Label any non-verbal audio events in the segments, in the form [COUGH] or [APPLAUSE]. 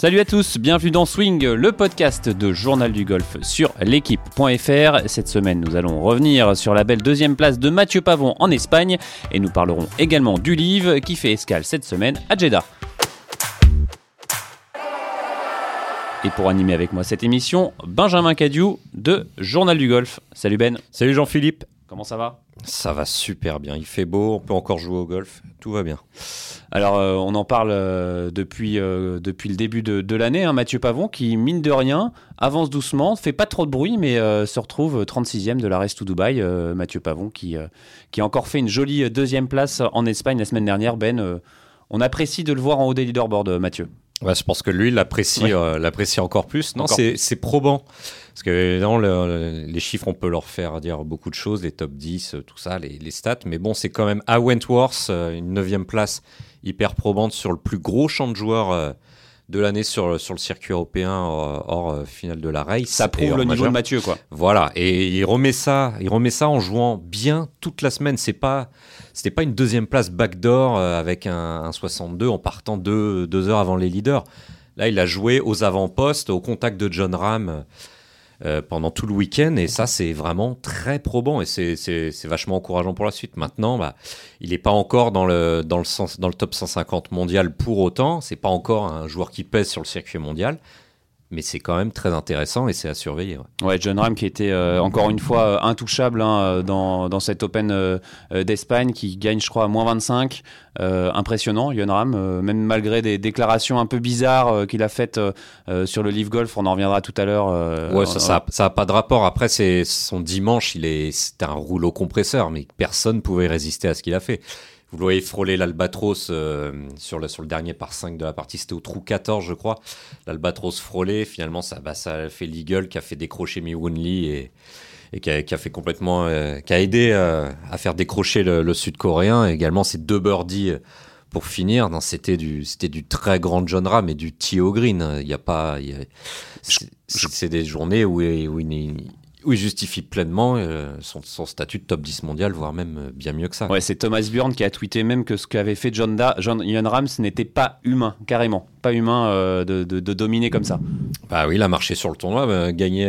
Salut à tous, bienvenue dans Swing, le podcast de Journal du Golf sur l'équipe.fr. Cette semaine, nous allons revenir sur la belle deuxième place de Mathieu Pavon en Espagne et nous parlerons également du livre qui fait escale cette semaine à Jeddah. Et pour animer avec moi cette émission, Benjamin Cadieu de Journal du Golf. Salut Ben. Salut Jean-Philippe. Comment ça va? Ça va super bien. Il fait beau, on peut encore jouer au golf. Tout va bien. Alors, euh, on en parle euh, depuis, euh, depuis le début de, l'année. Hein, Mathieu Pavon, qui, mine de rien, avance doucement, fait pas trop de bruit, mais se retrouve 36e de la Rest to Dubaï. Mathieu Pavon, qui, qui a encore fait une jolie deuxième place en Espagne la semaine dernière. Ben, on apprécie de le voir en haut des leaderboards, Mathieu. Ouais, je pense que lui, il l'apprécie encore plus. Non, c'est probant. Parce que les chiffres, on peut leur faire dire beaucoup de choses, les top 10, tout ça, les, les stats. Mais bon, c'est quand même à Wentworth, une neuvième place hyper probante sur le plus gros champ de joueurs euh, de l'année sur, sur le circuit européen euh, hors, euh, finale de la race. Ça prouve le niveau de Mathieu, quoi. Voilà, et il remet ça, il remet ça en jouant bien toute la semaine. C'est pas, c'était pas une deuxième place backdoor avec un, 62 en partant deux, deux heures avant les leaders. Là, il a joué aux avant-postes, au contact de John Ram. Euh, pendant tout le week-end. Et ça, c'est vraiment très probant et c'est vachement encourageant pour la suite. Maintenant, bah, il n'est pas encore dans le, dans, le sens, dans le top 150 mondial pour autant. C'est pas encore un joueur qui pèse sur le circuit mondial mais c'est quand même très intéressant et c'est à surveiller. Ouais. John Ram qui était euh, encore une fois euh, intouchable hein, euh, dans, dans cette Open d'Espagne qui gagne je crois à moins 25. impressionnant John Ram, même malgré des déclarations un peu bizarres qu'il a faites sur le Live Golf, on en reviendra tout à l'heure. ouais, ça n'a pas de rapport. Après, c'est son dimanche, il est, c'était un rouleau compresseur, mais personne pouvait résister à ce qu'il a fait. Vous le voyez frôler l'Albatros euh, sur, le, sur le dernier par 5 de la partie, c'était au trou 14, je crois. L'Albatros frôlé, finalement, ça, bah, ça fait l'Eagle qui a fait décrocher Mi Lee et, et qui, a, fait complètement, euh, qui a aidé euh, à faire décrocher le, Sud-Coréen. Également, ces deux birdies pour finir. C'était du, c'était du très grand John Ram et du Tio Green. Il n'y a pas, c'est des journées où, où il, où il justifie pleinement euh, son, statut de top 10 mondial, voire même euh, bien mieux que ça. Ouais, c'est Thomas Bjorn qui a tweeté même que ce qu'avait fait John, da, John Ian Rams n'était pas humain, carrément. Pas humain euh, de, de, dominer comme ça. Bah oui, il a marché sur le tournoi, bah, gagner,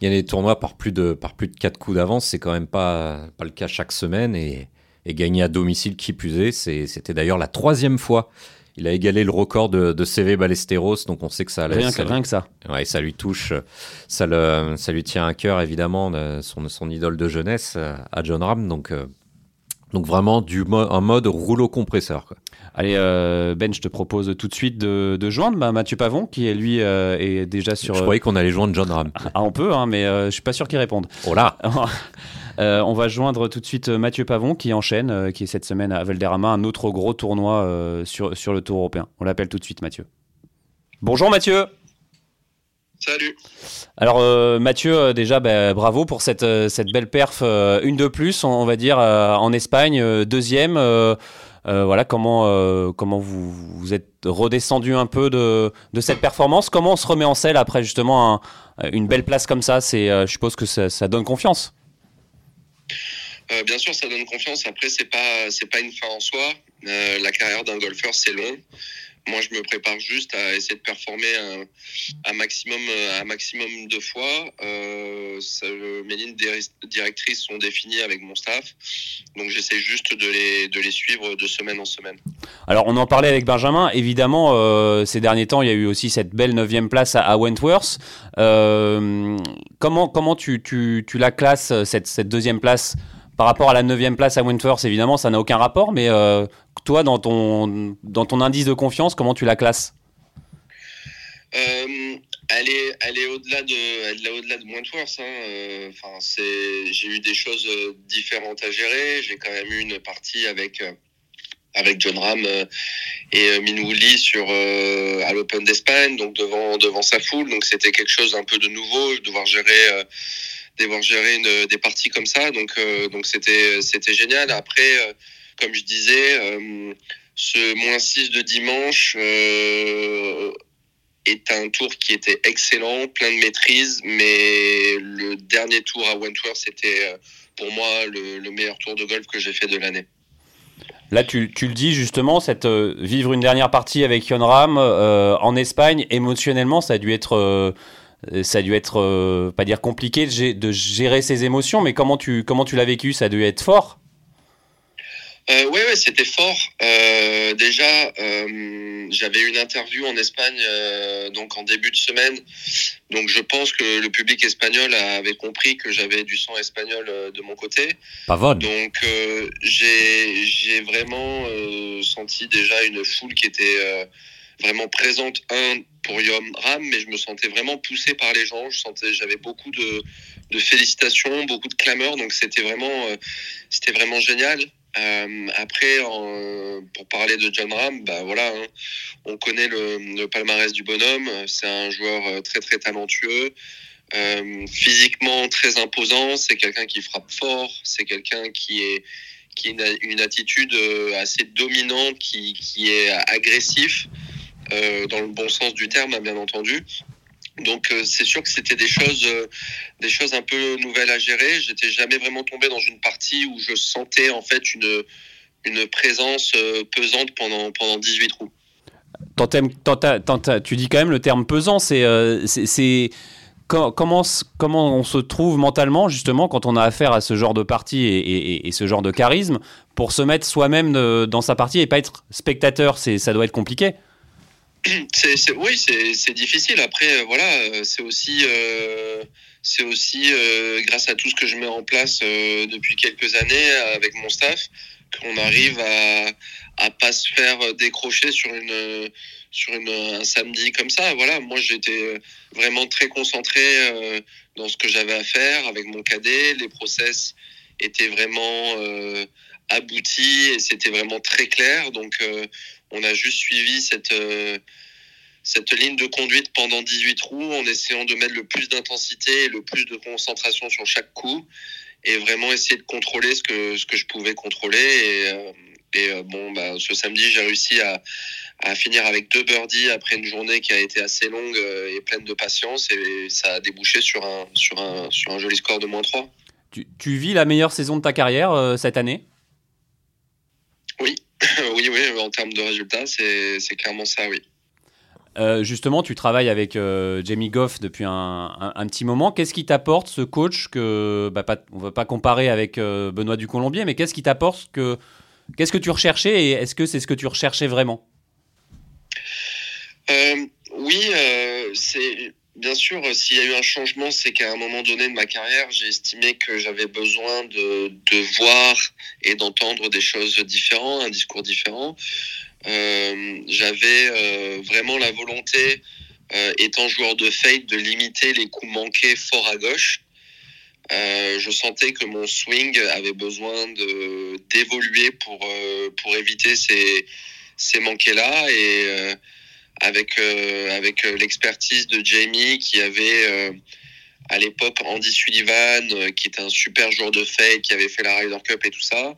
gagner les tournois par plus de, par plus de 4 coups d'avance, c'est quand même pas, pas le cas chaque semaine. Et, et gagner à domicile, qui plus est, c'était d'ailleurs la troisième fois il a égalé le record de, CV Ballesteros, donc on sait que ça. Rien, que, rien que ça. Ouais, ça lui touche, ça, le, ça lui tient à cœur évidemment, son, son idole de jeunesse euh, à John Ram. Donc, euh, donc vraiment du un mode rouleau compresseur. Allez, euh, Ben, je te propose tout de suite de, de joindre bah, Mathieu Pavon, qui est lui est déjà sur. Je croyais qu'on allait joindre John Ram. Ah, on peut, hein, mais je suis pas sûr qu'il réponde. Oh là [LAUGHS] Euh, on va joindre tout de suite euh, Mathieu Pavon qui enchaîne, euh, qui est cette semaine à Valderrama, un autre gros tournoi sur, sur le Tour européen. On l'appelle tout de suite Mathieu. Bonjour Mathieu Salut. Alors Mathieu, déjà bah, bravo pour cette, cette belle perf, une de plus, on, va dire, en Espagne, deuxième. voilà comment, comment vous, vous êtes redescendu un peu de, de, cette performance? Comment on se remet en selle après justement une belle place comme ça? C'est, Je suppose que ça donne confiance. Euh, bien sûr, ça donne confiance. Après, c'est pas c'est pas une fin en soi. Euh, la carrière d'un golfeur, c'est long. Moi, je me prépare juste à essayer de performer un, maximum, un maximum de fois. Euh, mes lignes directrices sont définies avec mon staff, donc j'essaie juste de les, suivre de semaine en semaine. Alors, on en parlait avec Benjamin. Évidemment, euh, ces derniers temps, il y a eu aussi cette belle neuvième place à, Wentworth. Euh, comment tu la classes cette, cette deuxième place par rapport à la 9 place à Wentworth, évidemment, ça n'a aucun rapport, mais euh, toi, dans ton, dans ton indice de confiance, comment tu la classes? Euh, elle est, elle est au-delà de, au-delà de Wentworth. Hein. Euh, enfin, c'est, j'ai eu des choses différentes à gérer. J'ai quand même eu une partie avec avec John Ram et Min Lee sur à l'Open d'Espagne, donc devant devant sa foule. Donc c'était quelque chose un peu de nouveau, devoir gérer devoir gérer une, des parties comme ça. Donc, euh, donc c'était, c'était génial. Après, euh, comme je disais, euh, ce moins 6 de dimanche est un tour qui était excellent, plein de maîtrise, mais le dernier tour à Wentworth, c'était pour moi le, le meilleur tour de golf que j'ai fait de l'année. Là, tu, tu, le dis justement, cette, vivre une dernière partie avec Yon Ram en Espagne, émotionnellement, ça a dû être ça a dû être, pas dire compliqué de, gérer ses émotions, mais comment tu, comment tu l'as vécu? Ça a dû être fort? Euh, ouais, ouais, c'était fort. Euh, déjà, euh, j'avais une interview en Espagne euh, donc en début de semaine. Donc je pense que le public espagnol avait compris que j'avais du sang espagnol euh, de mon côté. Pavone. Donc euh, j'ai j'ai vraiment senti déjà une foule qui était vraiment présente un pour Yom Ram, mais je me sentais vraiment poussé par les gens. Je sentais j'avais beaucoup de de félicitations, beaucoup de clameurs. Donc c'était vraiment c'était vraiment génial. Euh, après, pour parler de John Ram, bah voilà, hein, on connaît le, palmarès du bonhomme. C'est un joueur euh, très très talentueux, euh, physiquement très imposant. C'est quelqu'un qui frappe fort. C'est quelqu'un qui est qui a une attitude euh, assez dominante, qui, qui est agressif euh, dans le bon sens du terme, bien entendu. Donc euh, c'est sûr que c'était des choses, euh, des choses un peu nouvelles à gérer. J'étais jamais vraiment tombé dans une partie où je sentais en fait une, une présence euh, pesante pendant, pendant 18 trous. tu dis quand même le terme pesant, c'est c'est comment, comment on se trouve mentalement justement quand on a affaire à ce genre de partie et, et, ce genre de charisme pour se mettre soi-même dans sa partie et pas être spectateur, ça doit être compliqué. Oui, c'est, difficile. Après, euh, voilà, euh, c'est aussi, euh, c'est aussi grâce à tout ce que je mets en place depuis quelques années avec mon staff qu'on arrive à, à pas se faire décrocher sur une sur une, un samedi comme ça. Voilà, moi j'étais vraiment très concentré dans ce que j'avais à faire avec mon cadet. Les process étaient vraiment aboutis et c'était vraiment très clair. Donc on a juste suivi cette, euh, cette ligne de conduite pendant 18 trous en essayant de mettre le plus d'intensité et le plus de concentration sur chaque coup et vraiment essayer de contrôler ce que, ce que je pouvais contrôler. Et, euh, et euh, bon, bah, ce samedi, j'ai réussi à, à finir avec deux birdies après une journée qui a été assez longue et pleine de patience et ça a débouché sur un, sur un, sur un joli score de moins 3. Tu, tu vis la meilleure saison de ta carrière cette année? Oui, [LAUGHS] oui, oui, en termes de résultats, c'est clairement ça, oui. Euh, justement, tu travailles avec euh, Jamie Goff depuis un, un, petit moment. Qu'est-ce qui t'apporte ce coach que bah, pas, on ne va pas comparer avec euh, Benoît du Colombier, mais qu'est-ce qui t'apporte que qu'est-ce que tu recherchais et est-ce que c'est ce que tu recherchais vraiment? Oui, c'est Bien sûr, euh, s'il y a eu un changement, c'est qu'à un moment donné de ma carrière, j'ai estimé que j'avais besoin de, de, voir et d'entendre des choses différentes, un discours différent. Euh, j'avais euh, vraiment la volonté, étant joueur de fade, de limiter les coups manqués fort à gauche. Je sentais que mon swing avait besoin d'évoluer pour pour éviter ces ces manqués là et avec euh, avec euh, l'expertise de Jamie qui avait euh, à l'époque Andy Sullivan qui était un super joueur de fake qui avait fait la Ryder Cup et tout ça.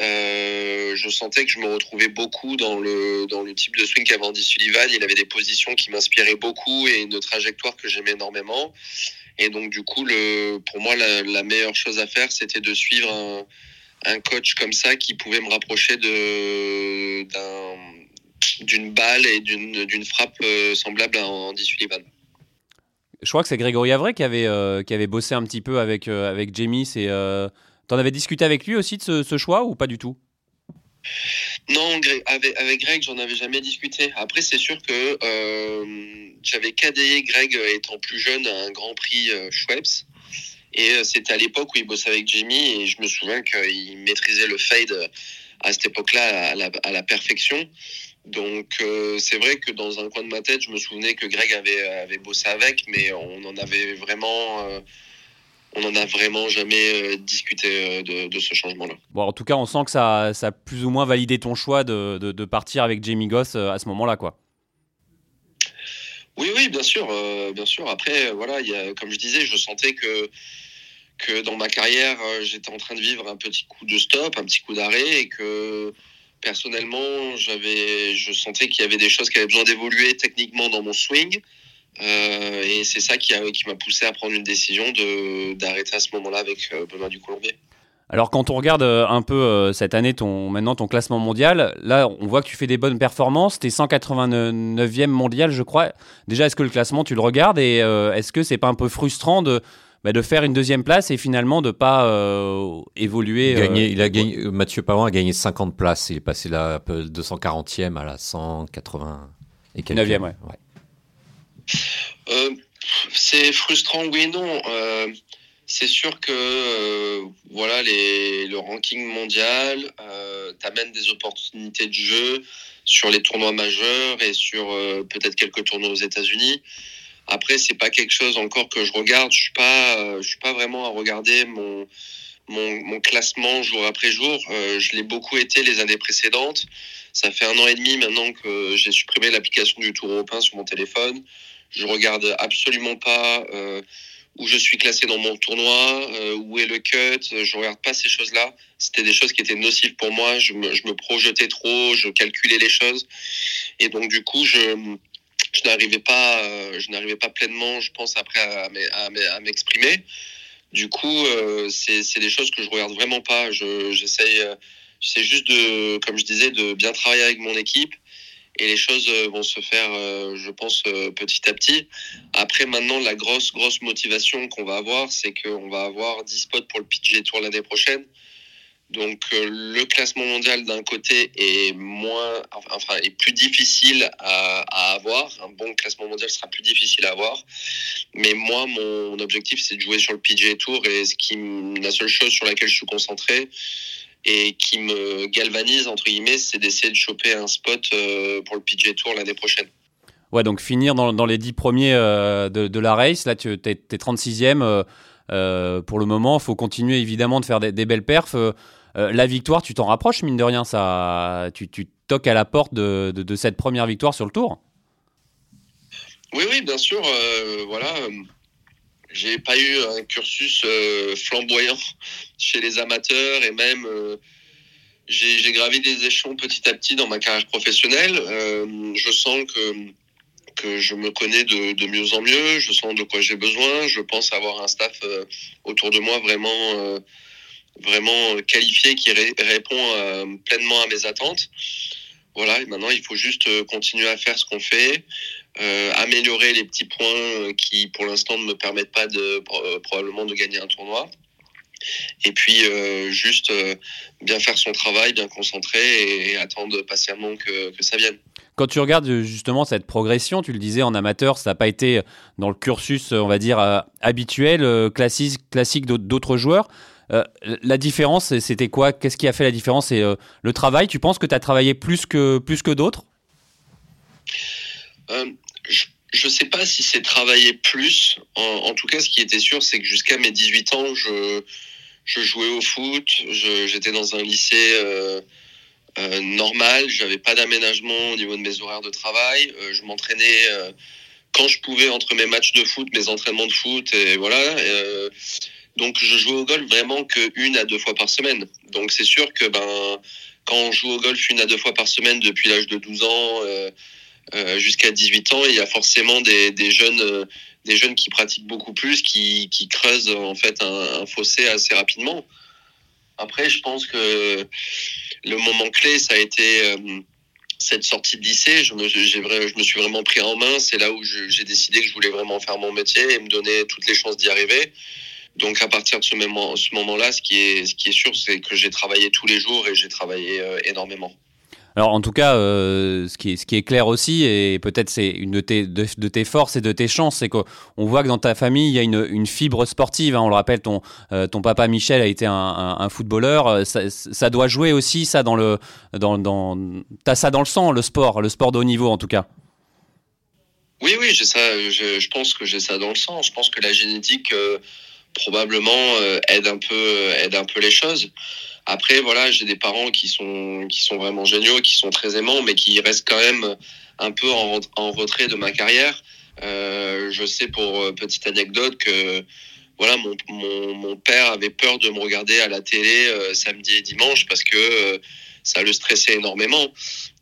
Euh, je sentais que je me retrouvais beaucoup dans le dans le type de swing qu'avait Andy Sullivan. Il avait des positions qui m'inspiraient beaucoup et une trajectoire que j'aimais énormément. Et donc du coup, le pour moi la, la meilleure chose à faire, c'était de suivre un, un coach comme ça qui pouvait me rapprocher de d'un d'une balle et d'une frappe euh, semblable à Andy Sullivan. Je crois que c'est Grégory Avray qui avait, euh, qui avait bossé un petit peu avec, euh, avec Jamie. T'en avais discuté avec lui aussi de ce, ce choix ou pas du tout? Non, avec, avec Greg, j'en avais jamais discuté. Après, c'est sûr que euh, j'avais cadayé Greg étant plus jeune à un Grand Prix euh, Schweppes. Et c'était à l'époque où il bossait avec Jamie et je me souviens qu'il maîtrisait le fade à cette époque-là à à la perfection. Donc euh, c'est vrai que dans un coin de ma tête, je me souvenais que Greg avait, avait bossé avec, mais on en avait vraiment, euh, on en a vraiment jamais euh, discuté de, de, ce changement-là. Bon, en tout cas, on sent que ça, ça a plus ou moins validé ton choix de, de, de partir avec Jamie Goss à ce moment-là, quoi. Oui, oui, bien sûr, bien sûr. Après, voilà, y a, comme je disais, je sentais que que dans ma carrière, j'étais en train de vivre un petit coup de stop, un petit coup d'arrêt, et que personnellement, j'avais, je sentais qu'il y avait des choses qui avaient besoin d'évoluer techniquement dans mon swing. Euh, et c'est ça qui, a, qui m'a poussé à prendre une décision de, d'arrêter à ce moment-là avec euh, Benoît du Colombier. Alors quand on regarde euh, un peu cette année, ton, maintenant ton classement mondial, là on voit que tu fais des bonnes performances, tu es 189e mondial je crois. Déjà est-ce que le classement tu le regardes? Et est-ce que c'est pas un peu frustrant de, bah, de faire une deuxième place et finalement de pas évoluer il a gagné, Mathieu Pavon a gagné 50 places, il est passé là 240e à la 180 et 9e ouais. c'est frustrant oui et non. C'est sûr que euh, voilà les, le ranking mondial euh, t'amène des opportunités de jeu sur les tournois majeurs et sur euh, peut-être quelques tournois aux États-Unis. Après, c'est pas quelque chose encore que je regarde. Je suis pas, euh, je suis pas vraiment à regarder mon mon, mon classement jour après jour. je l'ai beaucoup été les années précédentes. Ça fait un an et demi maintenant que j'ai supprimé l'application du Tour européen sur mon téléphone. Je regarde absolument pas où je suis classé dans mon tournoi, euh, où est le cut, je regarde pas ces choses-là. C'était des choses qui étaient nocives pour moi. Je me, je me, projetais trop, je calculais les choses, et donc du coup, je, je n'arrivais pas, euh, je n'arrivais pas pleinement, je pense après à, m'exprimer. Du coup, euh, c'est des choses que je regarde vraiment pas. J'essaye, je, j'essaie juste de, comme je disais, de bien travailler avec mon équipe et les choses euh, vont se faire, euh, je pense, euh, petit à petit. Après, maintenant, la grosse, grosse motivation qu'on va avoir, c'est qu'on va avoir 10 spots pour le PGA Tour l'année prochaine. Donc, le classement mondial d'un côté est moins, enfin, est plus difficile à, avoir. Un bon classement mondial sera plus difficile à avoir. Mais moi, mon objectif, c'est de jouer sur le PGA Tour et ce qui, la seule chose sur laquelle je suis concentré, et qui me galvanise, entre guillemets, c'est d'essayer de choper un spot euh, pour le PGA Tour l'année prochaine. Ouais, donc finir dans, les 10 premiers euh, de, la race, là tu es, 36e euh, pour le moment, faut continuer évidemment de faire des, belles perfs. la victoire, tu t'en rapproches, mine de rien, ça, tu, toques à la porte de, cette première victoire sur le tour Oui, oui, bien sûr. voilà, j'ai pas eu un cursus euh, flamboyant chez les amateurs et même euh, j'ai gravi des échelons petit à petit dans ma carrière professionnelle. Euh, je sens que je me connais de, mieux en mieux, je sens de quoi j'ai besoin, je pense avoir un staff autour de moi vraiment vraiment qualifié qui répond pleinement à mes attentes. Voilà, maintenant il faut juste continuer à faire ce qu'on fait, euh, améliorer les petits points euh, qui pour l'instant ne me permettent pas euh, probablement de gagner un tournoi et puis juste bien faire son travail, bien concentré et, attendre patiemment que, ça vienne. Quand tu regardes justement cette progression, tu le disais en amateur, ça n'a pas été dans le cursus, on va dire, habituel, classique, classique d'autres joueurs. la différence, c'était quoi? Qu'est-ce qui a fait la différence? C'est le travail? Tu penses que tu as travaillé plus que, plus que d'autres? Je ne sais pas si c'est travailler plus. En, tout cas, ce qui était sûr, c'est que jusqu'à mes 18 ans, je jouais au foot. J'étais dans un lycée euh, euh, normal. J'avais pas d'aménagement au niveau de mes horaires de travail. Euh, je m'entraînais euh, quand je pouvais entre mes matchs de foot, mes entraînements de foot, et voilà. Euh, donc, je jouais au golf vraiment que une à deux fois par semaine. Donc, c'est sûr que ben quand on joue au golf une à deux fois par semaine depuis l'âge de 12 ans euh, jusqu'à 18 ans, il y a forcément des, des jeunes, euh, des jeunes qui pratiquent beaucoup plus, qui, qui creusent en fait un, un, fossé assez rapidement. Après, je pense que le moment clé, ça a été euh, cette sortie de lycée. Je me, je me suis vraiment pris en main. C'est là où j'ai décidé que je voulais vraiment faire mon métier et me donner toutes les chances d'y arriver. Donc à partir de ce moment, ce moment-là, ce qui est, ce qui est sûr, c'est que j'ai travaillé tous les jours et j'ai travaillé énormément. Alors en tout cas, euh, ce, qui est, clair aussi, et peut-être c'est une de tes, forces et de tes chances, c'est qu'on voit que dans ta famille, il y a une, fibre sportive. Hein. on le rappelle, ton, euh, ton papa Michel a été un, footballeur. Euh, ça, doit jouer aussi, ça, dans le... Dans, T'as ça dans le sang, le sport, le sport de haut niveau en tout cas. Oui, oui, j'ai ça, je, pense que j'ai ça dans le sang. Je pense que la génétique, probablement, aide, un peu, aide un peu les choses. Après, voilà, j'ai des parents qui sont, qui sont vraiment géniaux, qui sont très aimants, mais qui restent quand même un peu en, retrait de ma carrière. Euh, je sais pour euh, petite anecdote que voilà, mon, mon, mon, père avait peur de me regarder à la télé euh, samedi et dimanche parce que euh, ça le stressait énormément.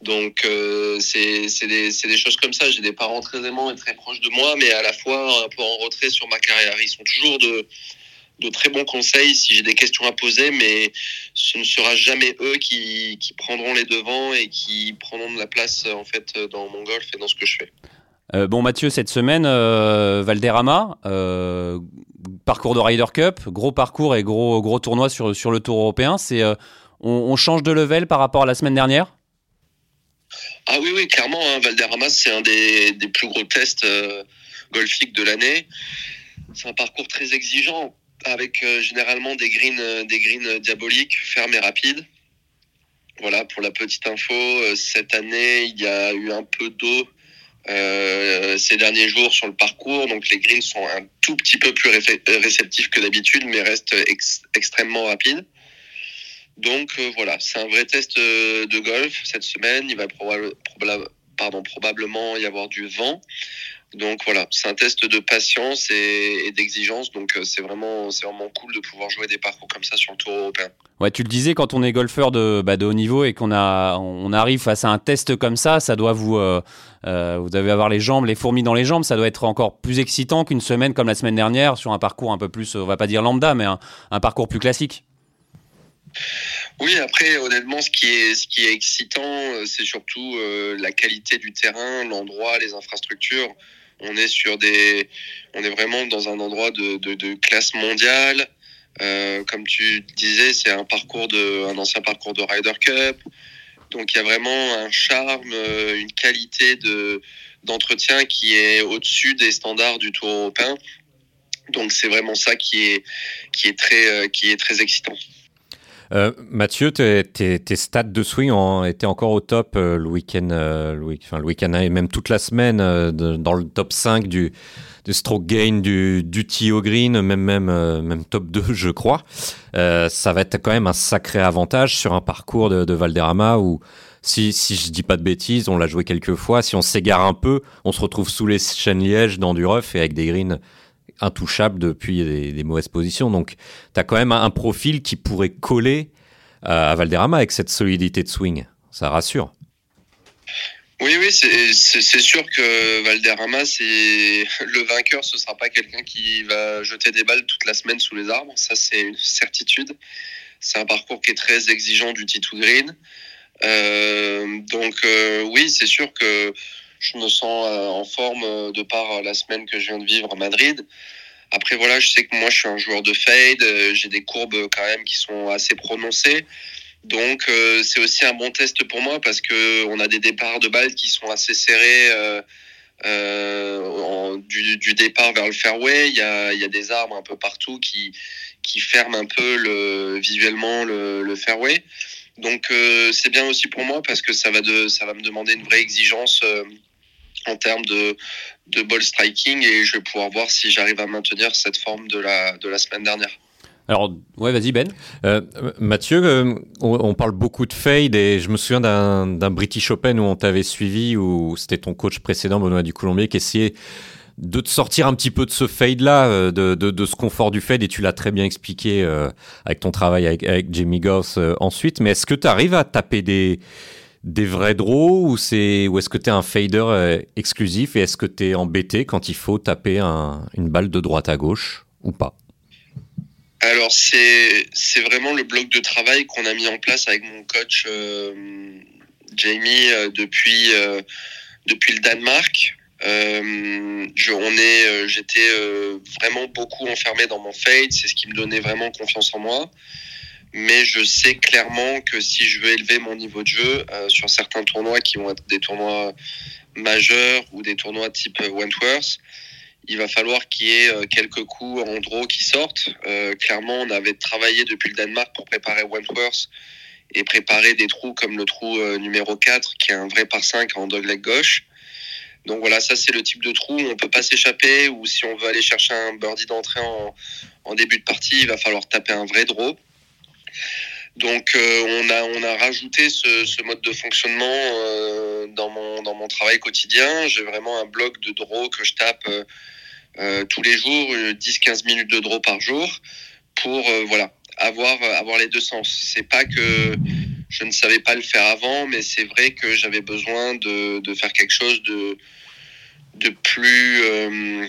Donc euh, c'est des, des choses comme ça. J'ai des parents très aimants et très proches de moi, mais à la fois un peu en retrait sur ma carrière. Ils sont toujours de de très bons conseils si j'ai des questions à poser, mais ce ne sera jamais eux qui, qui, prendront les devants et qui prendront de la place en fait dans mon golf et dans ce que je fais. Euh, bon Mathieu, cette semaine, euh, Valderrama, euh, parcours de Ryder Cup, gros parcours et gros, gros tournoi sur, sur le Tour européen. C'est, on, change de level par rapport à la semaine dernière? Ah oui, oui, clairement. Hein, Valderrama, c'est un des, des, plus gros tests golfiques de l'année. C'est un parcours très exigeant avec généralement des greens, des greens diaboliques, fermes et rapides. Voilà, pour la petite info, cette année, il y a eu un peu d'eau euh, ces derniers jours sur le parcours. Donc les greens sont un tout petit peu plus réceptifs que d'habitude, mais restent extrêmement rapides. Donc euh, voilà, c'est un vrai test euh, de golf cette semaine. Il va probablement y avoir du vent. Donc voilà, c'est un test de patience et, d'exigence. Donc c'est vraiment, c'est vraiment cool de pouvoir jouer des parcours comme ça sur le Tour européen. Ouais, tu le disais, quand on est golfeur de, bah, de haut niveau et qu'on a, on arrive face à un test comme ça, ça doit vous, euh, euh, vous devez avoir les jambes, les fourmis dans les jambes. Ça doit être encore plus excitant qu'une semaine comme la semaine dernière sur un parcours un peu plus, on va pas dire lambda, mais un, parcours plus classique. Oui, après, honnêtement, ce qui est, ce qui est excitant, euh, c'est surtout la qualité du terrain, l'endroit, les infrastructures. On est vraiment dans un endroit de, classe mondiale. Euh, comme tu disais, c'est un ancien parcours de Ryder Cup. Donc il y a vraiment un charme, euh, une qualité de d'entretien qui est au-dessus des standards du Tour européen. Donc c'est vraiment ça qui est euh, qui est très excitant. Euh, Mathieu, tes, stats de swing ont été encore au top le week-end, le, enfin, le week-end et même toute la semaine dans le top 5 du, stroke gain du, du Green, même, même, euh, même top 2, je crois. Euh, ça va être quand même un sacré avantage sur un parcours de, de Valderrama où, si, si je dis pas de bêtises, on l'a joué quelques fois. Si on s'égare un peu, on se retrouve sous les chaînes lièges dans du rough et avec des greens intouchables depuis des, mauvaises positions. Donc, tu as quand même un, profil qui pourrait coller à Valderrama avec cette solidité de swing. Ça rassure. Oui, oui, c'est sûr que Valderrama, c'est le vainqueur, ce sera pas quelqu'un qui va jeter des balles toute la semaine sous les arbres. Ça, c'est une certitude. C'est un parcours qui est très exigeant du T2 Green. Euh, donc, euh, oui, c'est sûr que je me sens euh, en forme de par la semaine que je viens de vivre à Madrid. Après, voilà, je sais que moi, je suis un joueur de fade. J'ai des courbes quand même qui sont assez prononcées. Donc euh, c'est aussi un bon test pour moi parce que on a des départs de balles qui sont assez serrés euh, euh, du, du, départ vers le fairway. Il y a, y a des arbres un peu partout qui, qui ferment un peu le, visuellement le, le fairway. Donc euh, c'est bien aussi pour moi parce que ça va, de, ça va me demander une vraie exigence euh, en termes de, de ball striking et je vais pouvoir voir si j'arrive à maintenir cette forme de la, de la semaine dernière. Alors, ouais, vas-y Ben. Euh, Mathieu, euh, on, parle beaucoup de fade et je me souviens d'un British Open où on t'avait suivi, où c'était ton coach précédent, Benoît du Colombier, qui essayait de te sortir un petit peu de ce fade-là, euh, de, de, de, ce confort du fade, et tu l'as très bien expliqué euh, avec ton travail avec, avec Jamie Goss ensuite. Mais est-ce que tu arrives à taper des, des vrais draws ou, c'est, ou est-ce que tu es un fader exclusif et est-ce que tu es embêté quand il faut taper un, une balle de droite à gauche ou pas? Alors c'est c'est vraiment le bloc de travail qu'on a mis en place avec mon coach euh, Jamie euh, depuis euh, depuis le Danemark. on est, j'étais vraiment beaucoup enfermé dans mon fade, c'est ce qui me donnait vraiment confiance en moi. Mais je sais clairement que si je veux élever mon niveau de jeu sur certains tournois qui vont être des tournois majeurs ou des tournois type Wentworth, il va falloir qu'il y ait euh, quelques coups en draw qui sortent. Euh, clairement, on avait travaillé depuis le Danemark pour préparer Wentworth et préparer des trous comme le trou euh, numéro 4 qui est un vrai par 5 en dogleg gauche. Donc voilà, ça c'est le type de trou où on peut pas s'échapper ou si on veut aller chercher un birdie d'entrée en, en, début de partie, il va falloir taper un vrai draw. Donc on, a, on a rajouté ce, mode de fonctionnement euh, dans, mon, dans mon travail quotidien. J'ai vraiment un bloc de draw que je tape euh, tous les jours, 10-15 minutes de draw par jour pour euh, voilà avoir euh, avoir les deux sens. C'est pas que je ne savais pas le faire avant, mais c'est vrai que j'avais besoin de, de faire quelque chose de de plus euh,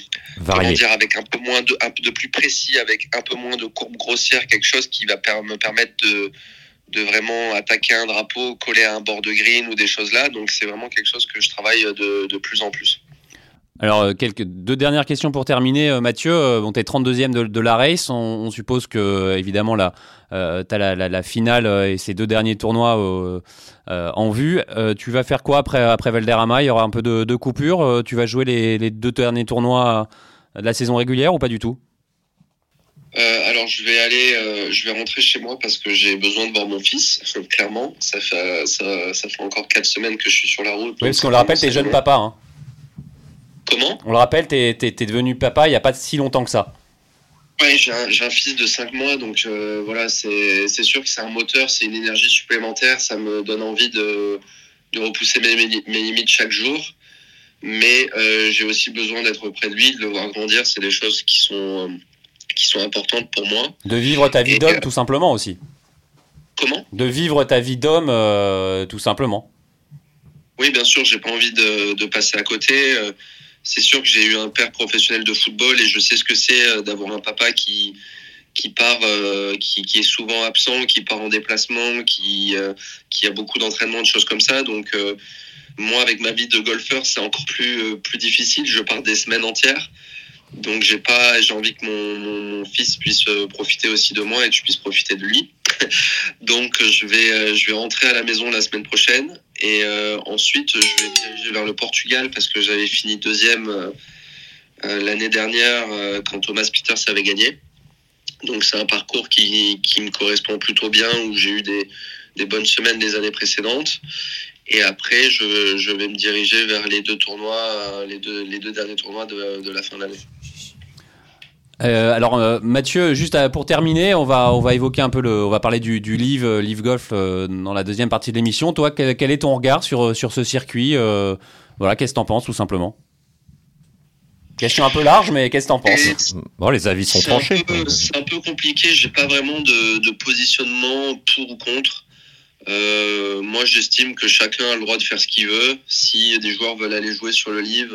dire avec un peu moins de un de plus précis avec un peu moins de courbe grossière quelque chose qui va me permettre de de vraiment attaquer un drapeau coller à un bord de green ou des choses là donc c'est vraiment quelque chose que je travaille de, de plus en plus alors, euh, quelques, deux dernières questions pour terminer. Euh, Mathieu, euh, bon, tu es 32e de, de, la race. On, suppose que, évidemment, là, tu as la, la, finale et ces deux derniers tournois en vue. tu vas faire quoi après, après Valderrama? Il y aura un peu de, de coupure. tu vas jouer les, les, deux derniers tournois de la saison régulière ou pas du tout? Alors je vais aller, je vais rentrer chez moi parce que j'ai besoin de voir mon fils. [LAUGHS] Clairement, ça fait ça, ça, fait encore quatre semaines que je suis sur la route. Oui, parce qu'on le rappelle, t'es jeune papa. Hein. Comment? On le rappelle, tu es, devenu papa il n'y a pas si longtemps que ça. Oui, j'ai un, fils de 5 mois, donc euh, voilà, c'est sûr que c'est un moteur, c'est une énergie supplémentaire, ça me donne envie de, repousser mes, limites chaque jour. Mais euh, j'ai aussi besoin d'être près de lui, de le voir grandir, c'est des choses qui sont, qui sont importantes pour moi. De vivre ta vie d'homme, tout simplement aussi. Comment? De vivre ta vie d'homme, euh, tout simplement. Oui, bien sûr, j'ai pas envie de, de, passer à côté c'est sûr que j'ai eu un père professionnel de football et je sais ce que c'est euh, d'avoir un papa qui qui part, euh, qui, est souvent absent, qui part en déplacement, qui euh, qui a beaucoup d'entraînement, de choses comme ça. Donc moi, avec ma vie de golfeur, c'est encore plus plus difficile. Je pars des semaines entières. Donc j'ai pas, j'ai envie que mon, mon, fils puisse profiter aussi de moi et que je puisse profiter de lui. [LAUGHS] Donc je vais je vais rentrer à la maison la semaine prochaine et euh, ensuite, je vais me diriger vers le Portugal parce que j'avais fini deuxième euh, euh, l'année dernière quand Thomas Peters avait gagné. Donc c'est un parcours qui, qui, me correspond plutôt bien, où j'ai eu des, des, bonnes semaines les années précédentes. Et après, je, vais me diriger vers les deux tournois, les deux, les deux derniers tournois de, de la fin de l'année. Euh, alors euh, Mathieu, juste euh, pour terminer, on va on va évoquer un peu le, on va parler du, du Live Live Golf dans la deuxième partie de l'émission. Toi, quel, est ton regard sur sur ce circuit Voilà, qu'est-ce que t'en penses tout simplement? Question un peu large, mais qu'est-ce que t'en penses? Bon, les avis sont tranchés. C'est un peu compliqué. J'ai pas vraiment de, de, positionnement pour ou contre. moi, j'estime que chacun a le droit de faire ce qu'il veut. Si des joueurs veulent aller jouer sur le Live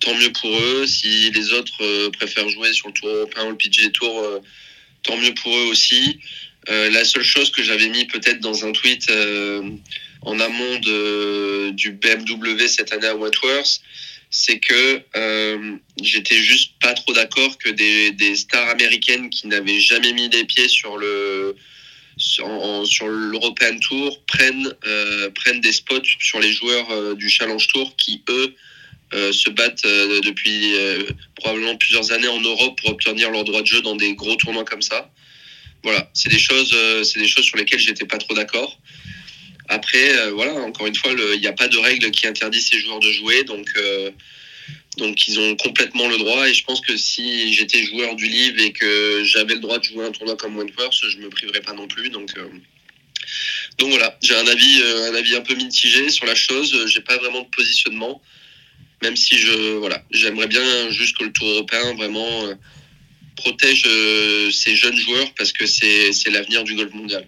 tant mieux pour eux. Si les autres euh, préfèrent jouer sur le Tour européen ou le PGA Tour, euh, tant mieux pour eux aussi. Euh, la seule chose que j'avais mis peut-être dans un tweet en amont du BMW cette année à Wentworth, c'est que j'étais juste pas trop d'accord que des, stars américaines qui n'avaient jamais mis les pieds sur le sur l'European Tour prennent prennent des spots sur les joueurs du Challenge Tour qui eux euh, se battent euh, depuis euh, probablement plusieurs années en Europe pour obtenir leur droit de jeu dans des gros tournois comme ça. Voilà, c'est des choses, c'est des choses sur lesquelles j'étais pas trop d'accord. Après, voilà, encore une fois, il n'y a pas de règle qui interdit ces joueurs de jouer, donc donc ils ont complètement le droit. Et je pense que si j'étais joueur du livre et que j'avais le droit de jouer un tournoi comme Wentworth, je me priverais pas non plus. Donc donc voilà, j'ai un avis un avis un peu mitigé sur la chose. J'ai pas vraiment de positionnement même si je voilà, j'aimerais bien juste que le Tour européen vraiment euh, protège euh, ces jeunes joueurs parce que c'est l'avenir du golf mondial.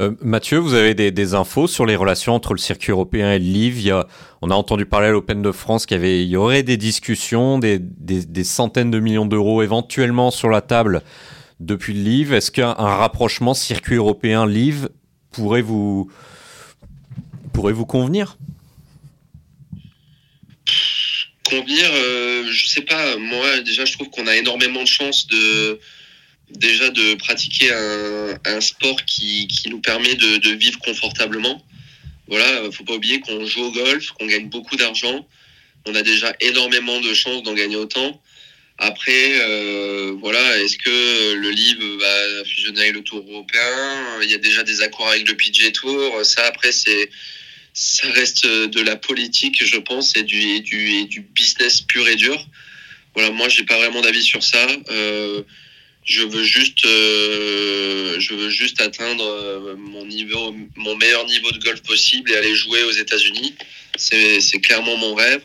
Euh, Mathieu, vous avez des, infos sur les relations entre le circuit européen et le LIV On a entendu parler à l'Open de France qu'il y, aurait des discussions, des, des, centaines de millions d'euros éventuellement sur la table depuis le LIV. Est-ce qu'un rapprochement circuit européen-LIV pourrait vous, pourrait vous convenir? Convenir, euh, je sais pas. Moi, déjà, je trouve qu'on a énormément de chance de déjà de pratiquer un, sport qui, nous permet de, vivre confortablement. Voilà, faut pas oublier qu'on joue au golf, qu'on gagne beaucoup d'argent. On a déjà énormément de chances d'en gagner autant. Après, euh, voilà, est-ce que le livre va fusionner avec le Tour européen? Il y a déjà des accords avec le PGA Tour. Ça, après, c'est ça reste de la politique, je pense, et du, du, du business pur et dur. Voilà, moi, j'ai pas vraiment d'avis sur ça. Euh, je veux juste, euh, je veux juste atteindre euh, mon niveau, mon meilleur niveau de golf possible et aller jouer aux États-Unis. C'est clairement mon rêve.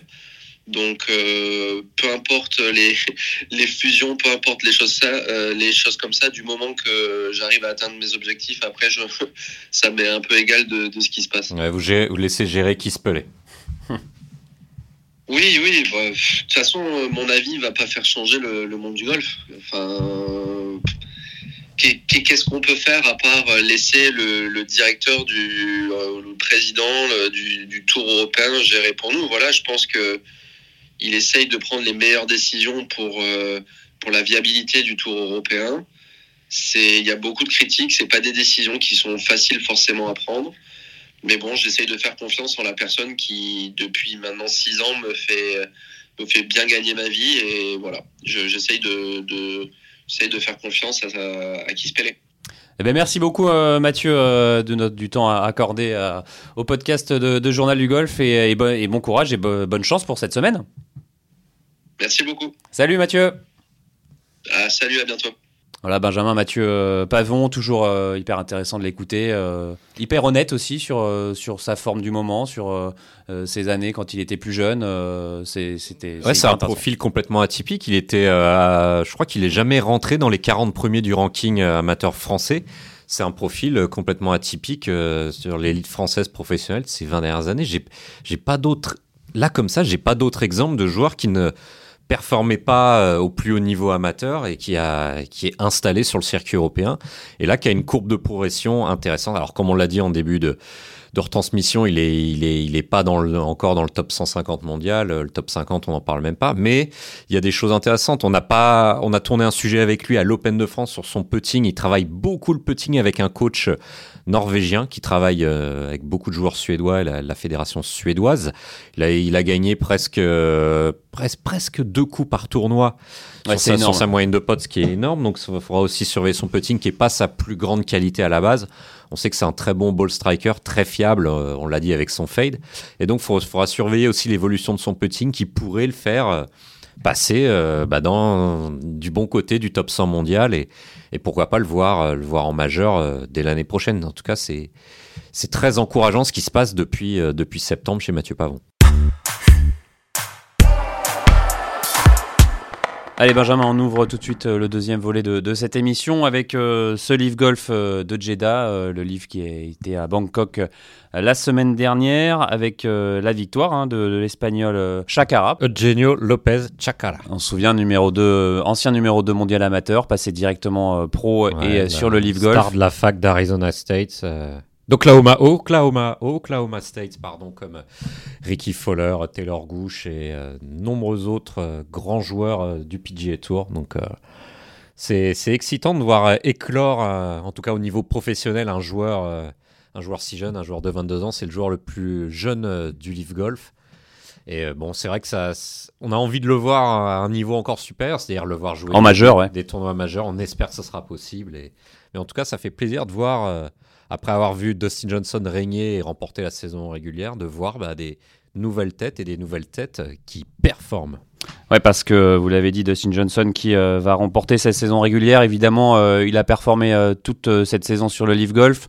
Donc, euh, peu importe les, [LAUGHS] les fusions, peu importe les choses, ça, euh, les choses comme ça, du moment que j'arrive à atteindre mes objectifs, après, je, [LAUGHS] ça m'est un peu égal de, de, ce qui se passe. Ouais, vous, gérez, vous laissez gérer qui se pelait. Oui, oui. bah, de toute façon, euh, mon avis va pas faire changer le, le monde du golf. Enfin, qu'est- qu'est- qu'est-ce qu'on peut faire à part laisser le, le directeur du, le président le- du, du Tour européen gérer pour nous? Voilà, je pense que il essaye de prendre les meilleures décisions pour euh, pour la viabilité du Tour européen. Il y a beaucoup de critiques. C'est pas des décisions qui sont faciles forcément à prendre. Mais bon, j'essaye de faire confiance en la personne qui, depuis maintenant six ans, me fait, me fait bien gagner ma vie. Et voilà, Je- j'essaye de, de, faire confiance à, à, qui se pélait. Eh ben, merci beaucoup euh, Mathieu euh, de du temps accordé au podcast de, Journal du Golf et, bon, courage et bo- bonne chance pour cette semaine. Merci beaucoup. Salut Mathieu Ah, salut, à bientôt. Voilà Benjamin Mathieu euh, Pavon, toujours euh, hyper intéressant de l'écouter, euh, hyper honnête aussi sur, euh, sur sa forme du moment, sur ses années quand il était plus jeune. euh, c'est- C'était Ouais, c'est un profil complètement atypique. Il était, euh, à- je crois qu'il est jamais rentré dans les 40 premiers du ranking amateur français. C'est un profil complètement atypique euh, sur l'élite française professionnelle de ces 20 dernières années. J'ai pas d'autres, là comme ça, j'ai pas d'autres exemples de joueurs qui ne performaient pas euh, au plus haut niveau amateur et qui a, qui est installé sur le circuit européen. Et là, qui a une courbe de progression intéressante. Alors, comme on l'a dit en début de, de retransmission, il est, il est, il est pas dans le, encore dans le top 150 mondial. Le top 50, on n'en parle même pas. Mais il y a des choses intéressantes. On n'a pas, on a tourné un sujet avec lui à l'Open de France sur son putting. Il travaille beaucoup le putting avec un coach norvégien qui travaille euh, avec beaucoup de joueurs suédois, la, la fédération suédoise. Il a, il a gagné presque, euh, presque, presque deux coups par tournoi Ouais, sur, c'est sa, énorme. sur sa moyenne de potes, ce qui est énorme. Donc, il faudra aussi surveiller son putting, qui est pas sa plus grande qualité à la base. On sait que c'est un très bon ball striker, très fiable. euh, on l'a dit avec son fade. Et donc, il faudra, faudra surveiller aussi l'évolution de son putting, qui pourrait le faire euh, passer euh, bah, dans du bon côté du top 100 mondial et, et pourquoi pas le voir, euh, le voir en majeur euh, dès l'année prochaine. En tout cas, c'est c'est très encourageant ce qui se passe depuis, euh, depuis septembre chez Mathieu Pavon. Allez Benjamin, on ouvre tout de suite euh, le deuxième volet de, de cette émission avec euh, ce livre golf euh, de Jeddah, euh, le livre qui a été à Bangkok la semaine dernière avec la victoire hein, de, de l'espagnol Chacara. Eugenio Lopez Chacara. On se souvient, numéro 2, euh, ancien numéro 2 mondial amateur, passé directement pro et sur le livre golf. Star de la fac d'Arizona State. Oklahoma, Oklahoma State, pardon, comme Ricky Fowler, Taylor Gooch et euh, nombreux autres euh, grands joueurs euh, du PGA Tour. Donc, c'est excitant de voir éclore, en tout cas au niveau professionnel, un joueur, un joueur si jeune, un joueur de 22 ans. C'est le joueur le plus jeune du Leaf Golf. Et euh, bon, c'est vrai que ça, on a envie de le voir à un niveau encore supérieur, c'est-à-dire le voir jouer En majeur, ouais. des tournois majeurs. On espère que ce sera possible. Et... Mais en tout cas, ça fait plaisir de voir, euh, après avoir vu Dustin Johnson régner et remporter la saison régulière, de voir bah, des nouvelles têtes et des nouvelles têtes euh, qui performent. Ouais, parce que vous l'avez dit, Dustin Johnson qui euh, va remporter cette saison régulière. Évidemment, euh, il a performé toute cette saison sur le Leaf Golf.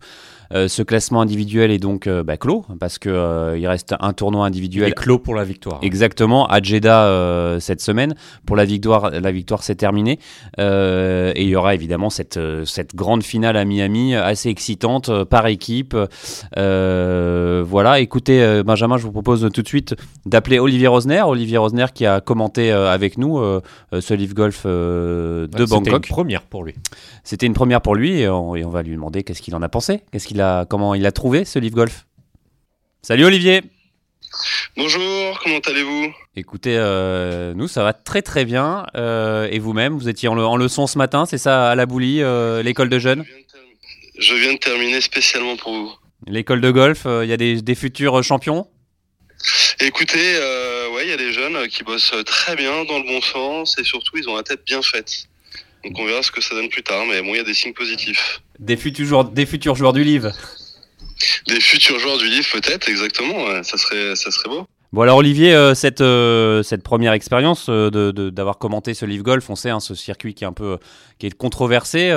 Euh, ce classement individuel est donc euh, bah, clos parce que euh, il reste un tournoi Il individuel est clos pour la victoire. Exactement, à Jeddah cette semaine. Pour la victoire, la victoire c'est terminé. Euh, et il y aura évidemment cette, cette grande finale à Miami, assez excitante, par équipe. Voilà, écoutez, Benjamin, je vous propose tout de suite d'appeler Olivier Rosner. Olivier Rosner qui a commenté avec nous ce Leaf Golf de Ouais, C'était une Bangkok. première pour lui. C'était une première pour lui et on, et on va lui demander qu'est-ce qu'il en a pensé, qu'est-ce qu'il a, comment il a trouvé ce Leaf Golf? Salut Olivier Bonjour, comment allez-vous? Écoutez, euh, nous ça va très très bien. Euh, et vous-même, vous étiez en, le- en leçon ce matin, c'est ça, à la Boulie, euh, l'école de je jeunes je viens de terminer spécialement pour vous. L'école de golf, il y a des, des futurs champions? Écoutez, ouais, il y a des jeunes qui bossent très bien dans le bon sens et surtout ils ont la tête bien faite. Donc on verra ce que ça donne plus tard, mais bon, il y a des signes positifs. des futurs, joueurs, des futurs joueurs du livre. Des futurs joueurs du livre peut-être, exactement. ouais, ça serait, ça serait beau. Bon alors Olivier, euh, cette, euh, cette première expérience euh, de- d'avoir commenté ce Leaf Golf, on sait, hein, ce circuit qui est un peu qui est controversé.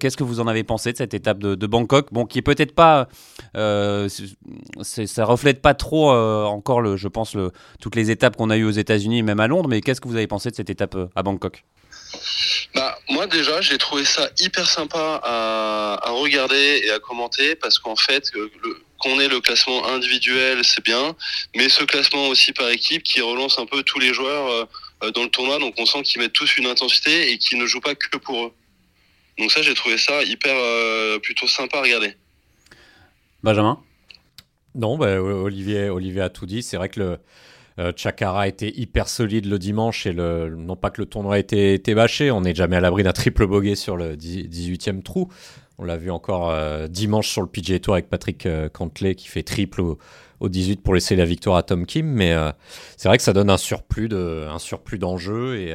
Qu'est-ce que vous en avez pensé de cette étape de, Bangkok? Bon, qui est peut-être pas, ça reflète pas trop encore, le, je pense, le, toutes les étapes qu'on a eues aux États-Unis, même à Londres. Mais qu'est-ce que vous avez pensé de cette étape à Bangkok? Bah, moi déjà, j'ai trouvé ça hyper sympa à, regarder et à commenter parce qu'en fait, qu'on ait le classement individuel, c'est bien, mais ce classement aussi par équipe qui relance un peu tous les joueurs dans le tournoi. Donc on sent qu'ils mettent tous une intensité et qu'ils ne jouent pas que pour eux. Donc ça, j'ai trouvé ça hyper plutôt sympa à regarder. Benjamin? Non, bah, Olivier, Olivier a tout dit. C'est vrai que le euh, Chakara était hyper solide le dimanche et le, non pas que le tournoi ait été, bâché, on n'est jamais à l'abri d'un triple bogey sur le 18e trou. On l'a vu encore euh, dimanche sur le PGA Tour avec Patrick euh, Cantley qui fait triple au, 18 pour laisser la victoire à Tom Kim. Mais c'est vrai que ça donne un surplus d'enjeux et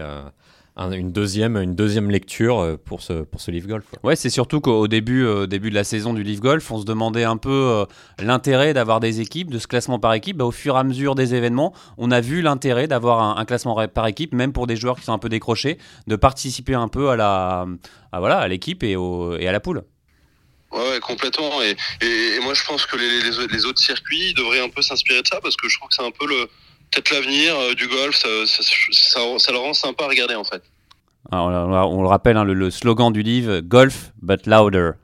une, deuxième, une deuxième lecture euh, pour ce, pour ce Leaf Golf. Ouais, c'est surtout qu'au début, euh, début de la saison du Leaf Golf, on se demandait un peu euh, l'intérêt d'avoir des équipes, de ce classement par équipe. Bah, au fur et à mesure des événements, on a vu l'intérêt d'avoir un, classement par équipe, même pour des joueurs qui sont un peu décrochés, de participer un peu à la, à, voilà, à l'équipe et, et à la poule. Ouais, complètement. Et, et, moi, je pense que les, les, autres circuits devraient un peu s'inspirer de ça parce que je trouve que c'est un peu le, peut-être l'avenir euh, du golf, ça, ça, ça, le rend sympa à regarder en fait. on, le rappelle, hein, le, slogan du livre, Golf but louder. [LAUGHS]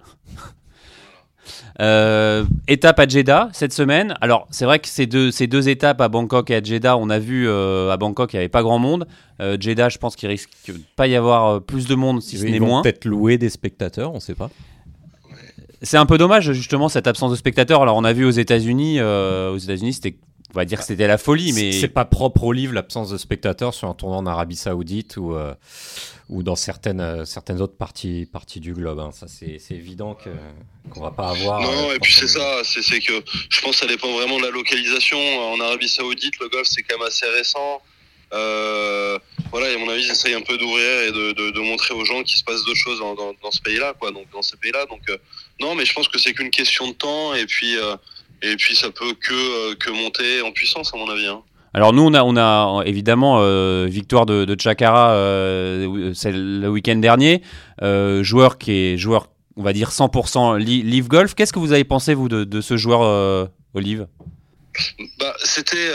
Euh, étape à Jeddah cette semaine. Alors c'est vrai que ces deux, ces deux étapes à Bangkok et à Jeddah, on a vu euh, à Bangkok il n'y avait pas grand monde. Jeddah, je pense qu'il risque de pas y avoir plus de monde si ce n'est moins. Peut-être louer des spectateurs, on ne sait pas. C'est un peu dommage justement cette absence de spectateurs. Alors on a vu aux États-Unis, aux États-Unis c'était on va dire que c'était la folie, mais c'est pas propre au livre l'absence de spectateurs sur un tournoi en Arabie Saoudite ou euh, ou dans certaines euh, certaines autres parties parties du globe. Hein. Ça c'est évident que qu'on va pas avoir. Non, euh, et puis c'est ça, c'est que je pense que ça dépend vraiment de la localisation. En Arabie Saoudite, le golf c'est quand même assez récent. voilà, et à mon avis, j'essaye un peu d'ouvrir et de, de, de, montrer aux gens qu'il se passe d'autres choses dans, dans, dans ce pays-là, quoi. Donc dans ces pays-là, donc non, mais je pense que c'est qu'une question de temps et puis et puis ça peut que, euh, que monter en puissance à mon avis. Hein. Alors nous, on a, on a évidemment euh, victoire de, de Chakara euh, c'est le week-end dernier, joueur qui est joueur, on va dire 100% Live Golf. Qu'est-ce que vous avez pensé vous de, de ce joueur Olive? Bah, c'était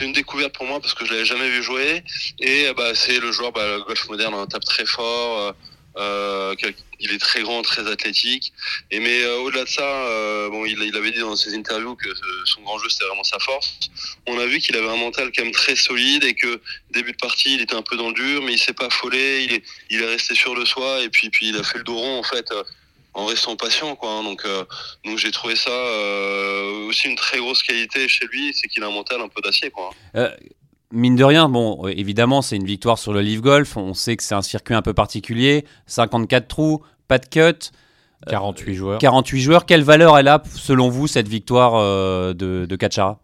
une découverte pour moi parce que je l'avais jamais vu jouer et bah, c'est le joueur bah, le golf moderne un tape très fort euh, il est très grand, très athlétique. Et mais euh, au-delà de ça, euh, bon, il, il, avait dit dans ses interviews que son grand jeu c'était vraiment sa force. On a vu qu'il avait un mental quand même très solide et que début de partie il était un peu dans le dur, mais il s'est pas affolé. Il est, resté sûr de soi et puis il a fait le dos rond en fait en restant patient hein. donc j'ai trouvé ça aussi une très grosse qualité chez lui c'est qu'il a un mental un peu d'acier mine de rien, bon, évidemment, c'est une victoire sur le Leaf Golf. On sait que c'est un circuit un peu particulier. 54 trous, pas de cut. 48 joueurs. 48 joueurs. Quelle valeur elle a, selon vous, cette victoire euh, de, de Kachara?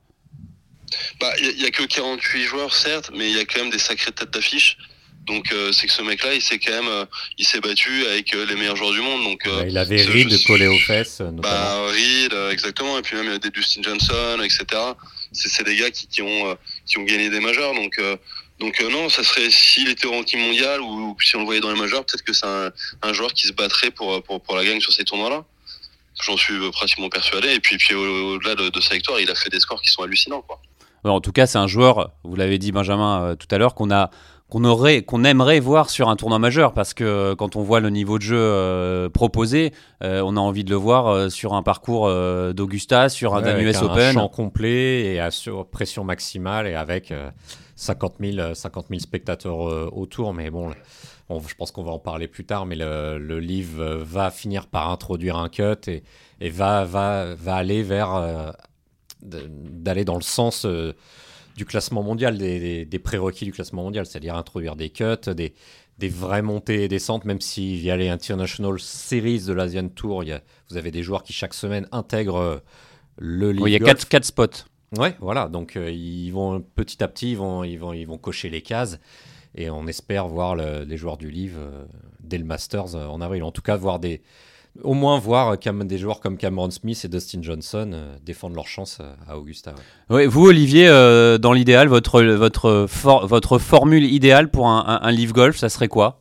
Bah, Il n'y a, que 48 joueurs, certes, mais il y a quand même des sacrées têtes d'affiche. Donc euh, c'est que ce mec-là, il s'est quand même, euh, il s'est battu avec les meilleurs joueurs du monde. Donc il avait Reed collé aux fesses. Notamment. Bah, Reed, exactement. Et puis même il y a des Dustin Johnson, etc c'est des gars qui, ont, euh, qui ont gagné des majeurs. Donc, euh, donc euh, non, ça serait s'il était au ranking mondial ou, si on le voyait dans les majeurs, peut-être que c'est un, joueur qui se battrait pour, la gagne sur ces tournois-là. J'en suis pratiquement persuadé. Et puis, au-delà de, sa victoire, il a fait des scores qui sont hallucinants. En tout cas, c'est un joueur, vous l'avez dit Benjamin tout à l'heure, qu'on a qu'on aurait, qu'on aimerait voir sur un tournoi majeur parce que quand on voit le niveau de jeu euh, proposé, euh, on a envie de le voir euh, sur un parcours d'Augusta, sur un ouais, US Open. Champ complet et à sur pression maximale et avec 50 000, 50 000 spectateurs autour. Mais bon, je pense qu'on va en parler plus tard. Mais le, le livre va finir par introduire un cut et, et va, va, va aller vers d'aller dans le sens du classement mondial, des, prérequis du classement mondial, c'est-à-dire introduire des cuts, des, des vraies montées et descentes, même si via les International Series de l'Asian Tour, y a, vous avez des joueurs qui chaque semaine intègrent euh, le Il y a 4 spots. Ouais, voilà. Donc euh, ils vont petit à petit, ils vont, ils vont, ils vont cocher les cases et on espère voir les joueurs du livre euh, dès le Masters en avril. En tout cas, voir des, au moins voir des joueurs comme Cameron Smith et Dustin Johnson euh, défendre leur chance euh, à Augusta. Ouais. vous, Olivier, euh, dans l'idéal, votre, votre, votre formule idéale pour un, un, golf, ça serait quoi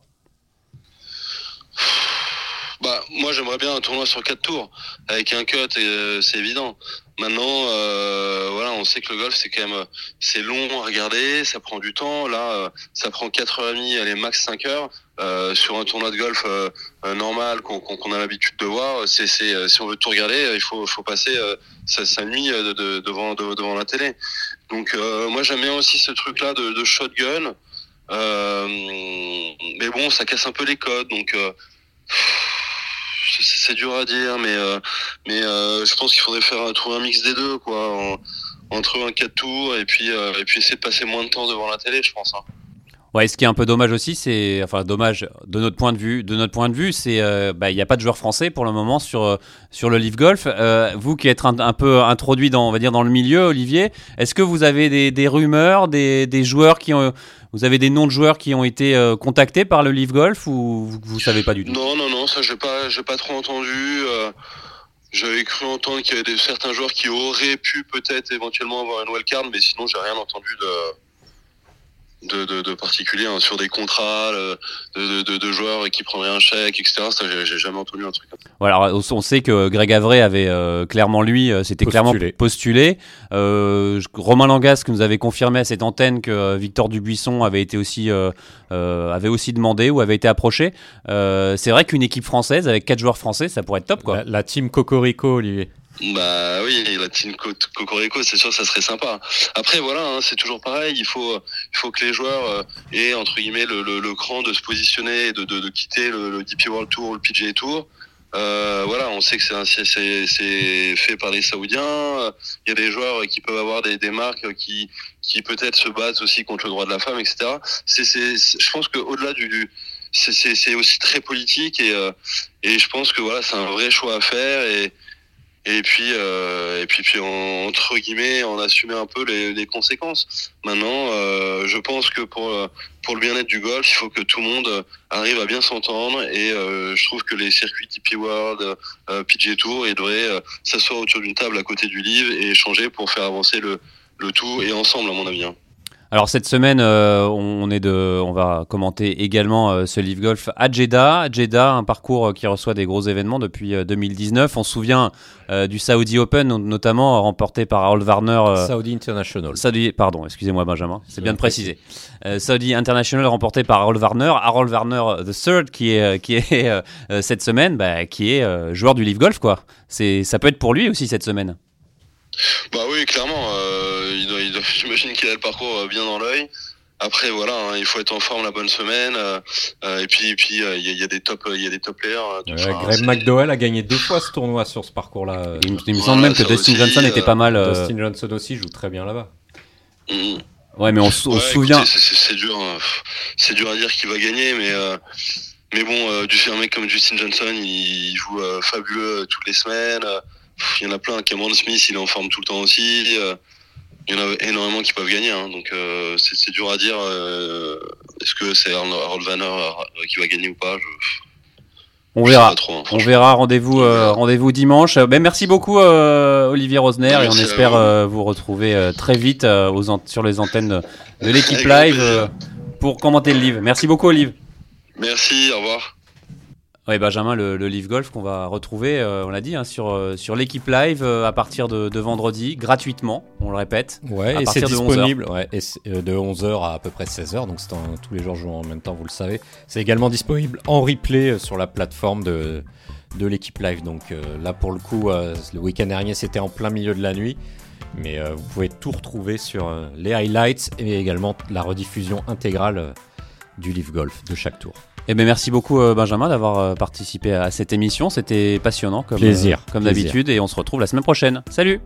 bah, moi, j'aimerais bien un tournoi sur quatre tours avec un cut, euh, c'est évident. Maintenant, euh, voilà, on sait que le golf c'est quand même c'est long à regarder, ça prend du temps. Là, euh, ça prend 4h30, allez max 5 heures euh, sur un tournoi de golf euh, normal qu'on a l'habitude de voir. C'est si on veut tout regarder, il faut faut passer sa, nuit de, de, devant de, devant la télé. Donc moi j'aime bien aussi ce truc là de, de shotgun. mais bon, ça casse un peu les codes, donc c'est dur à dire, mais euh, euh, je pense qu'il faudrait faire trouver un mix des deux, quoi, entre un 4 tours et puis euh, et puis essayer de passer moins de temps devant la télé, je pense. Hein. Ouais, ce qui est un peu dommage aussi, c'est enfin dommage de notre point de vue, de notre point de vue, c'est bah, il n'y a pas de joueurs français pour le moment sur sur le Live Golf. vous qui êtes un, peu introduit dans on va dire dans le milieu, Olivier, est-ce que vous avez des, rumeurs, des, joueurs qui ont vous avez des noms de joueurs qui ont été euh, contactés par le Live Golf ou vous, vous savez pas du tout? Non, non, non, ça j'ai pas, j'ai pas trop entendu. Euh, j'avais cru entendre qu'il y avait certains joueurs qui auraient pu peut-être éventuellement avoir un wildcard, mais sinon j'ai rien entendu de de, de, de particulier hein, sur des contrats de, de, de, joueurs qui prendraient un chèque, etc. Ça, j'ai jamais entendu un truc comme ça. Voilà, on sait que Greg Avray avait euh, clairement, lui, euh, c'était clairement postulé. Euh, Romain Langasque nous avait confirmé à cette antenne que euh, Victor Dubuisson avait été aussi, avait aussi demandé ou avait été approché. C'est vrai qu'une équipe française avec quatre joueurs français, ça pourrait être top, quoi. La, la team Cocorico, Olivier. Bah oui, la team Cocorico, c'est sûr, ça serait sympa. Après, voilà, hein, c'est toujours pareil. Il faut, il faut que les joueurs euh, aient entre guillemets le, le, le, cran de se positionner, de, de, de quitter le, le, DP World Tour ou le PGA Tour. Euh, voilà, on sait que c'est fait par les Saoudiens. Il y a des joueurs qui peuvent avoir des, des marques qui, qui peut-être se battent aussi contre le droit de la femme, etc. C'est, je pense qu'au-delà du, du c'est aussi très politique et, euh, et je pense que voilà, c'est un vrai choix à faire et et puis euh, et puis puis on, entre guillemets on assumait un peu les, les conséquences. Maintenant, euh, je pense que pour pour le bien-être du golf, il faut que tout le monde arrive à bien s'entendre et euh, je trouve que les circuits DP World, euh, PGA Tour, ils devraient euh, s'asseoir autour d'une table à côté du livre et échanger pour faire avancer le le tout et ensemble à mon avis. Hein. Alors cette semaine, euh, on est de, on va commenter également euh, ce Live Golf à Jeddah. Jeddah, un parcours qui reçoit des gros événements depuis euh, 2019. On se souvient euh, du Saudi Open, notamment remporté par Harold Warner. Saudi International. Saudi, pardon, excusez-moi Benjamin, c'est bien de préciser. Saudi International remporté par Harold Warner. Harold Warner the Third qui est qui est [LAUGHS] cette semaine, bah, qui est joueur du Live Golf quoi. C'est, ça peut être pour lui aussi cette semaine. Bah oui, clairement. Euh, il doit, il doit, [LAUGHS] J'imagine qu'il a le parcours euh, bien dans l'œil. Après voilà, hein, il faut être en forme la bonne semaine. Euh, euh et puis, et puis, il euh, y, y, a des top, il y a des top players. Ouais, Graham McDowell a gagné deux fois ce tournoi sur ce parcours-là. Il, il me semble même que Dustin aussi, Johnson était pas mal. Dustin Johnson aussi joue très bien là-bas. Mmh. Ouais, mais on, on se souvient. C'est dur, c'est dur à dire qui va gagner, mais. mais bon, du un mec comme Justin Johnson, il joue fabuleux toutes les semaines il y en a plein. Cameron Smith, il est en forme tout le temps aussi. Euh, il y en a énormément qui peuvent gagner. Hein, donc euh, c'est dur à dire. Euh, Est-ce que c'est Harold Vanner euh, qui va gagner ou pas? Je... On verra. Trop, hein, on verra. Rendez-vous euh, rendez-vous dimanche. Ben, merci beaucoup euh, Olivier Rosner et on espère vous. Euh, vous retrouver très vite aux sur les antennes de, l'équipe live pour commenter le livre. Merci beaucoup Olivier. Merci. Au revoir. Oui, Benjamin, le, le Live Golf qu'on va retrouver, euh, on l'a dit, hein, sur, euh, sur l'équipe live euh, à partir de, de, vendredi, gratuitement, on le répète. Ouais, et c'est disponible ouais, et de 11h à à peu près 16h, donc c'est tous les jours jouent en même temps, vous le savez. C'est également disponible en replay sur la plateforme de, de l'équipe live. Donc là, pour le coup, le week-end dernier, c'était en plein milieu de la nuit. Mais vous pouvez tout retrouver sur les highlights et également la rediffusion intégrale du Live Golf de chaque tour. Eh bien, merci beaucoup euh, Benjamin d'avoir euh, participé à cette émission. C'était passionnant comme, Plaisir. Euh, comme d'habitude et on se retrouve la semaine prochaine. Salut